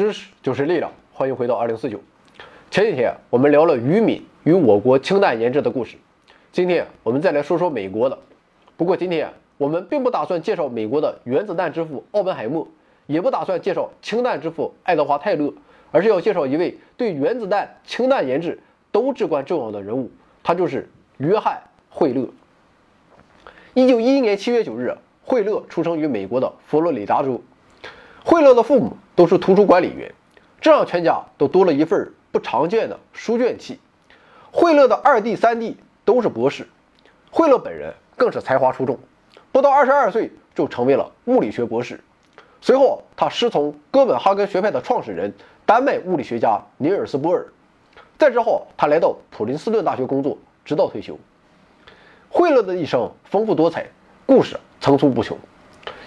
知识就是力量，欢迎回到二零四九。前几天我们聊了于敏与我国氢弹研制的故事，今天我们再来说说美国的。不过今天我们并不打算介绍美国的原子弹之父奥本海默，也不打算介绍氢弹之父爱德华泰勒，而是要介绍一位对原子弹、氢弹研制都至关重要的人物，他就是约翰惠勒。一九一一年七月九日，惠勒出生于美国的佛罗里达州。惠勒的父母都是图书管理员，这让全家都多了一份不常见的书卷气。惠勒的二弟、三弟都是博士，惠勒本人更是才华出众，不到二十二岁就成为了物理学博士。随后，他师从哥本哈根学派的创始人、丹麦物理学家尼尔斯·波尔。再之后，他来到普林斯顿大学工作，直到退休。惠勒的一生丰富多彩，故事层出不穷。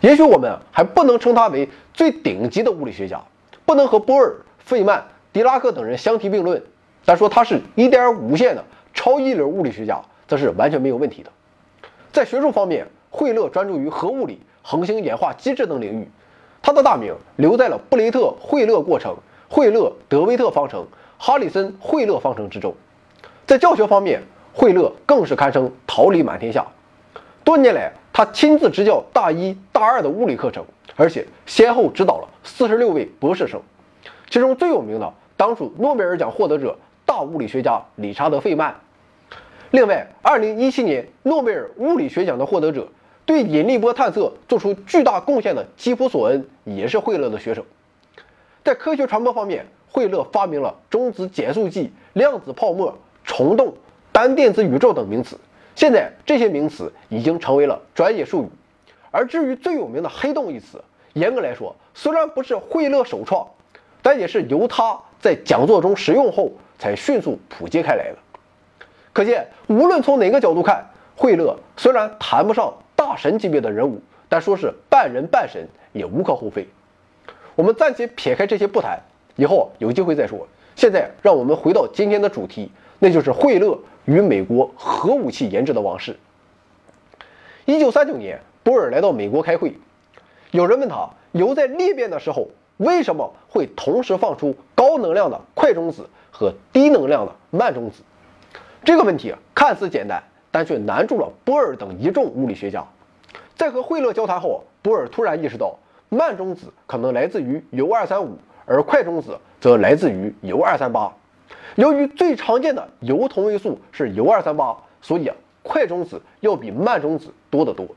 也许我们还不能称他为最顶级的物理学家，不能和波尔、费曼、狄拉克等人相提并论，但说他是一点五线的超一流物理学家，则是完全没有问题的。在学术方面，惠勒专注于核物理、恒星演化机制等领域，他的大名留在了布雷特惠勒过程、惠勒德威特方程、哈里森惠勒方程之中。在教学方面，惠勒更是堪称桃李满天下。多年来，他亲自执教大一、大二的物理课程，而且先后指导了四十六位博士生，其中最有名的当属诺贝尔奖获得者、大物理学家理查德·费曼。另外，二零一七年诺贝尔物理学奖的获得者、对引力波探测做出巨大贡献的基普·索恩也是惠勒的学生。在科学传播方面，惠勒发明了中子减速剂、量子泡沫、虫洞、单电子宇宙等名词。现在这些名词已经成为了专业术语，而至于最有名的“黑洞”一词，严格来说，虽然不是惠勒首创，但也是由他在讲座中使用后才迅速普及开来的。可见，无论从哪个角度看，惠勒虽然谈不上大神级别的人物，但说是半人半神也无可厚非。我们暂且撇开这些不谈，以后有机会再说。现在，让我们回到今天的主题，那就是惠勒。与美国核武器研制的往事。一九三九年，波尔来到美国开会，有人问他，铀在裂变的时候为什么会同时放出高能量的快中子和低能量的慢中子？这个问题看似简单，但却难住了波尔等一众物理学家。在和惠勒交谈后，波尔突然意识到，慢中子可能来自于铀二三五，而快中子则来自于铀二三八。由于最常见的铀同位素是铀二三八，所以啊，快中子要比慢中子多得多。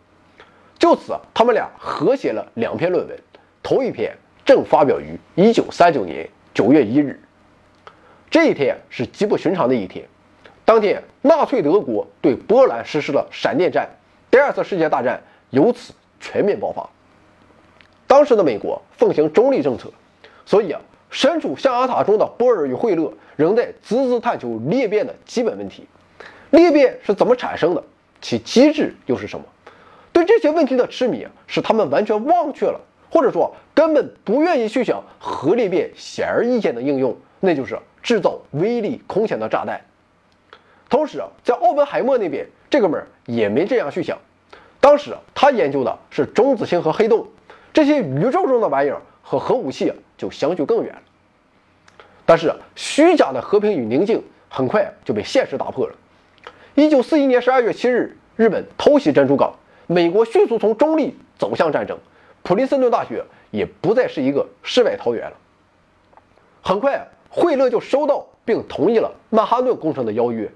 就此，他们俩合写了两篇论文，头一篇正发表于一九三九年九月一日。这一天是极不寻常的一天。当天，纳粹德国对波兰实施了闪电战，第二次世界大战由此全面爆发。当时的美国奉行中立政策，所以啊。身处象牙塔中的波尔与惠勒仍在孜孜探求裂变的基本问题：裂变是怎么产生的？其机制又是什么？对这些问题的痴迷，使他们完全忘却了，或者说根本不愿意去想核裂变显而易见的应用，那就是制造威力空前的炸弹。同时，在奥本海默那边，这哥们儿也没这样去想。当时他研究的是中子星和黑洞这些宇宙中的玩意儿。和核武器就相距更远了，但是虚假的和平与宁静很快就被现实打破了。一九四一年十二月七日，日本偷袭珍珠港，美国迅速从中立走向战争，普林斯顿大学也不再是一个世外桃源了。很快，惠勒就收到并同意了曼哈顿工程的邀约。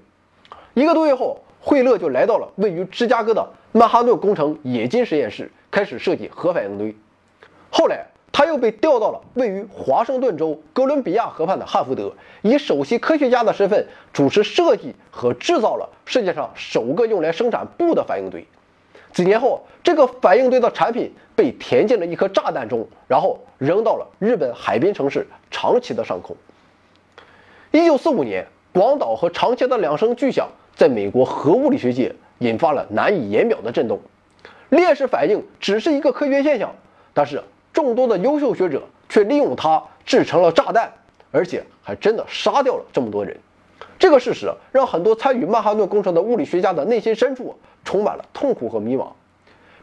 一个多月后，惠勒就来到了位于芝加哥的曼哈顿工程冶金实验室，开始设计核反应堆。后来。他又被调到了位于华盛顿州哥伦比亚河畔的汉福德，以首席科学家的身份主持设计和制造了世界上首个用来生产布的反应堆。几年后，这个反应堆的产品被填进了一颗炸弹中，然后扔到了日本海滨城市长崎的上空。一九四五年，广岛和长崎的两声巨响在美国核物理学界引发了难以言表的震动。链式反应只是一个科学现象，但是。众多的优秀学者却利用它制成了炸弹，而且还真的杀掉了这么多人。这个事实让很多参与曼哈顿工程的物理学家的内心深处充满了痛苦和迷茫。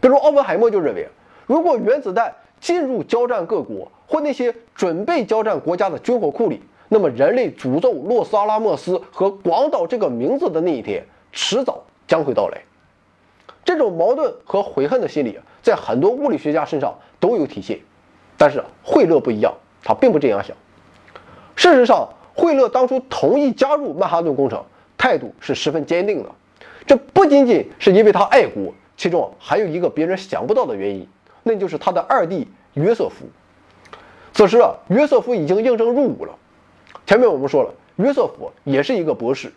比如奥本海默就认为，如果原子弹进入交战各国或那些准备交战国家的军火库里，那么人类诅咒洛斯阿拉莫斯和广岛这个名字的那一天，迟早将会到来。这种矛盾和悔恨的心理，在很多物理学家身上都有体现。但是惠勒不一样，他并不这样想。事实上，惠勒当初同意加入曼哈顿工程，态度是十分坚定的。这不仅仅是因为他爱国，其中还有一个别人想不到的原因，那就是他的二弟约瑟夫。此时啊，约瑟夫已经应征入伍了。前面我们说了，约瑟夫也是一个博士，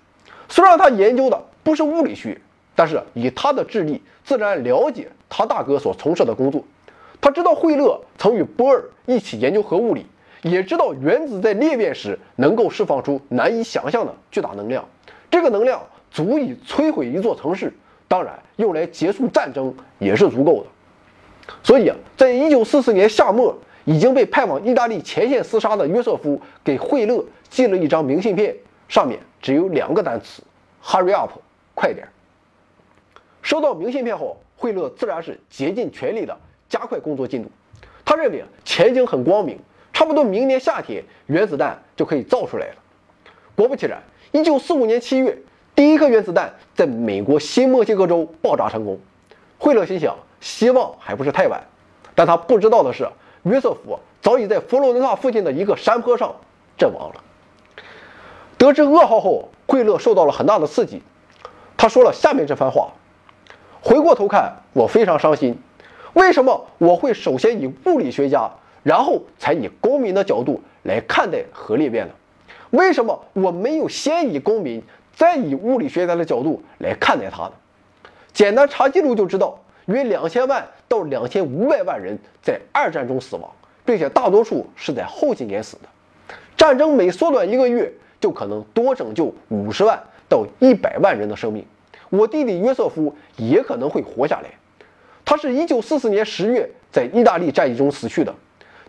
虽然他研究的不是物理学，但是以他的智力，自然了解他大哥所从事的工作。他知道惠勒曾与波尔一起研究核物理，也知道原子在裂变时能够释放出难以想象的巨大能量，这个能量足以摧毁一座城市，当然用来结束战争也是足够的。所以啊，在一九四四年夏末，已经被派往意大利前线厮杀的约瑟夫给惠勒寄了一张明信片，上面只有两个单词：“Hurry up，快点。”收到明信片后，惠勒自然是竭尽全力的。加快工作进度，他认为前景很光明，差不多明年夏天原子弹就可以造出来了。果不其然，一九四五年七月，第一颗原子弹在美国新墨西哥州爆炸成功。惠勒心想，希望还不是太晚，但他不知道的是，约瑟夫早已在佛罗伦萨附近的一个山坡上阵亡了。得知噩耗后，惠勒受到了很大的刺激，他说了下面这番话：回过头看，我非常伤心。为什么我会首先以物理学家，然后才以公民的角度来看待核裂变呢？为什么我没有先以公民，再以物理学家的角度来看待它呢？简单查记录就知道，约两千万到两千五百万人在二战中死亡，并且大多数是在后几年死的。战争每缩短一个月，就可能多拯救五十万到一百万人的生命。我弟弟约瑟夫也可能会活下来。他是一九四四年十月在意大利战役中死去的。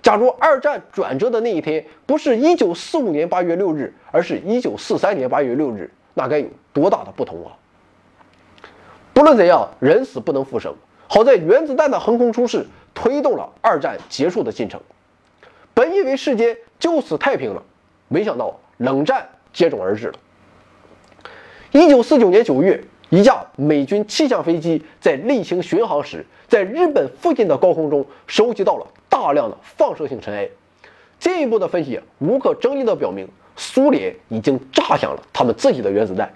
假如二战转折的那一天不是一九四五年八月六日，而是一九四三年八月六日，那该有多大的不同啊！不论怎样，人死不能复生。好在原子弹的横空出世，推动了二战结束的进程。本以为世间就此太平了，没想到冷战接踵而至了。一九四九年九月。一架美军气象飞机在例行巡航时，在日本附近的高空中收集到了大量的放射性尘埃。进一步的分析，无可争议地表明，苏联已经炸响了他们自己的原子弹。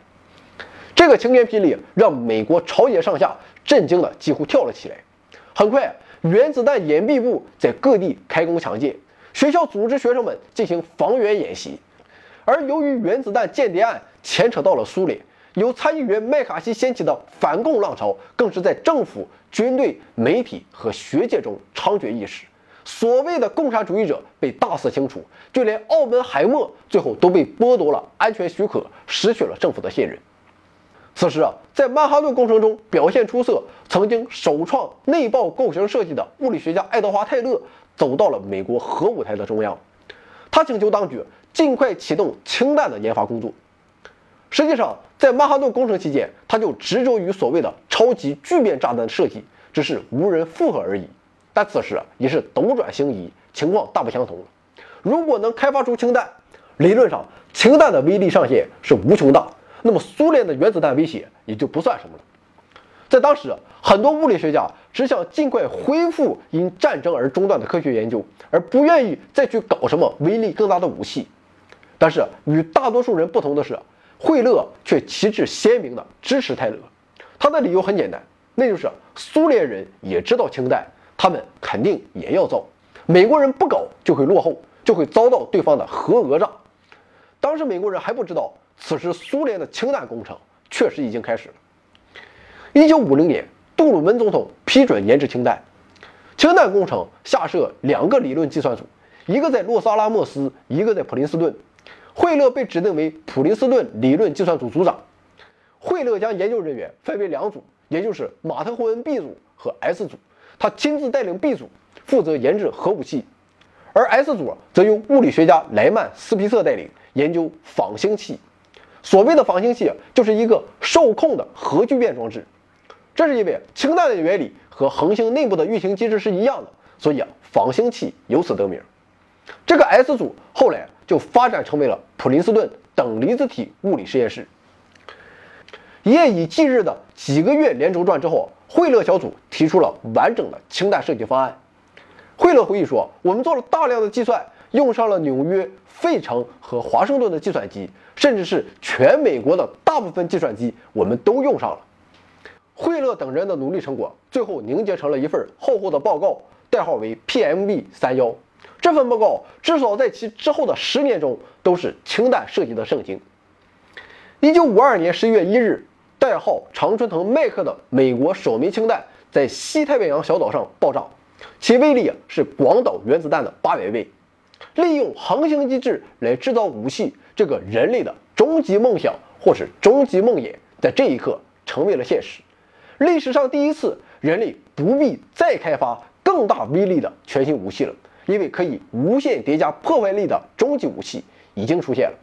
这个晴天霹雳让美国朝野上下震惊的几乎跳了起来。很快，原子弹掩蔽部在各地开工抢建，学校组织学生们进行防原演习。而由于原子弹间谍案牵扯到了苏联。由参议员麦卡锡掀起的反共浪潮，更是在政府、军队、媒体和学界中猖獗一时。所谓的共产主义者被大肆清除，就连奥本海默最后都被剥夺了安全许可，失去了政府的信任。此时啊，在曼哈顿工程中表现出色、曾经首创内爆构型设计的物理学家爱德华·泰勒，走到了美国核舞台的中央。他请求当局尽快启动氢弹的研发工作。实际上，在曼哈顿工程期间，他就执着于所谓的超级聚变炸弹的设计，只是无人附和而已。但此时已是斗转星移，情况大不相同。如果能开发出氢弹，理论上氢弹的威力上限是无穷大，那么苏联的原子弹威胁也就不算什么了。在当时，很多物理学家只想尽快恢复因战争而中断的科学研究，而不愿意再去搞什么威力更大的武器。但是与大多数人不同的是。惠勒却旗帜鲜明地支持泰勒，他的理由很简单，那就是苏联人也知道氢弹，他们肯定也要造，美国人不搞就会落后，就会遭到对方的核讹诈。当时美国人还不知道，此时苏联的氢弹工程确实已经开始了。一九五零年，杜鲁门总统批准研制氢弹，氢弹工程下设两个理论计算组，一个在洛萨拉莫斯，一个在普林斯顿。惠勒被指定为普林斯顿理论计算组组长。惠勒将研究人员分为两组，也就是马特霍恩 B 组和 S 组。他亲自带领 B 组，负责研制核武器，而 S 组则由物理学家莱曼斯皮瑟带领研究仿星器。所谓的仿星器，就是一个受控的核聚变装置。这是因为氢弹的原理和恒星内部的运行机制是一样的，所以啊，仿星器由此得名。这个 S 组后来就发展成为了普林斯顿等离子体物理实验室。夜以继日的几个月连轴转之后，惠勒小组提出了完整的氢弹设计方案。惠勒回忆说：“我们做了大量的计算，用上了纽约、费城和华盛顿的计算机，甚至是全美国的大部分计算机，我们都用上了。”惠勒等人的努力成果，最后凝结成了一份厚厚的报告，代号为 PMB 三幺。这份报告至少在其之后的十年中都是氢弹设计的圣经。一九五二年十一月一日，代号常春藤麦克的美国首枚氢弹在西太平洋小岛上爆炸。其威力是广岛原子弹的八百倍，利用恒星机制来制造武器，这个人类的终极梦想或是终极梦魇，在这一刻成为了现实。历史上第一次，人类不必再开发更大威力的全新武器了，因为可以无限叠加破坏力的终极武器已经出现了。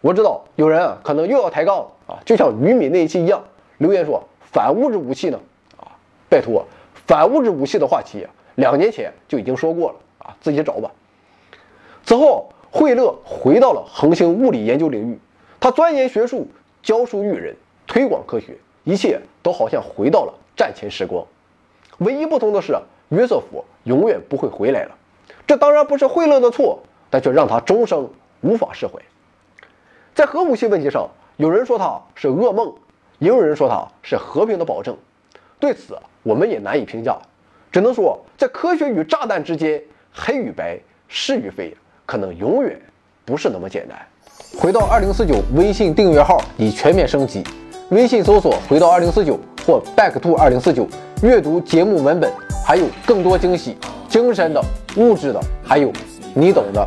我知道有人啊可能又要抬杠了啊，就像于敏那一期一样，留言说反物质武器呢啊，拜托。反物质武器的话题，两年前就已经说过了啊，自己找吧。此后，惠勒回到了恒星物理研究领域，他钻研学术，教书育人，推广科学，一切都好像回到了战前时光。唯一不同的是，约瑟夫永远不会回来了。这当然不是惠勒的错，但却让他终生无法释怀。在核武器问题上，有人说他是噩梦，也有人说他是和平的保证。对此，我们也难以评价，只能说，在科学与炸弹之间，黑与白，是与非，可能永远不是那么简单。回到二零四九微信订阅号已全面升级，微信搜索“回到二零四九”或 “back to 二零四九”，阅读节目文本，还有更多惊喜，精神的、物质的，还有你懂的。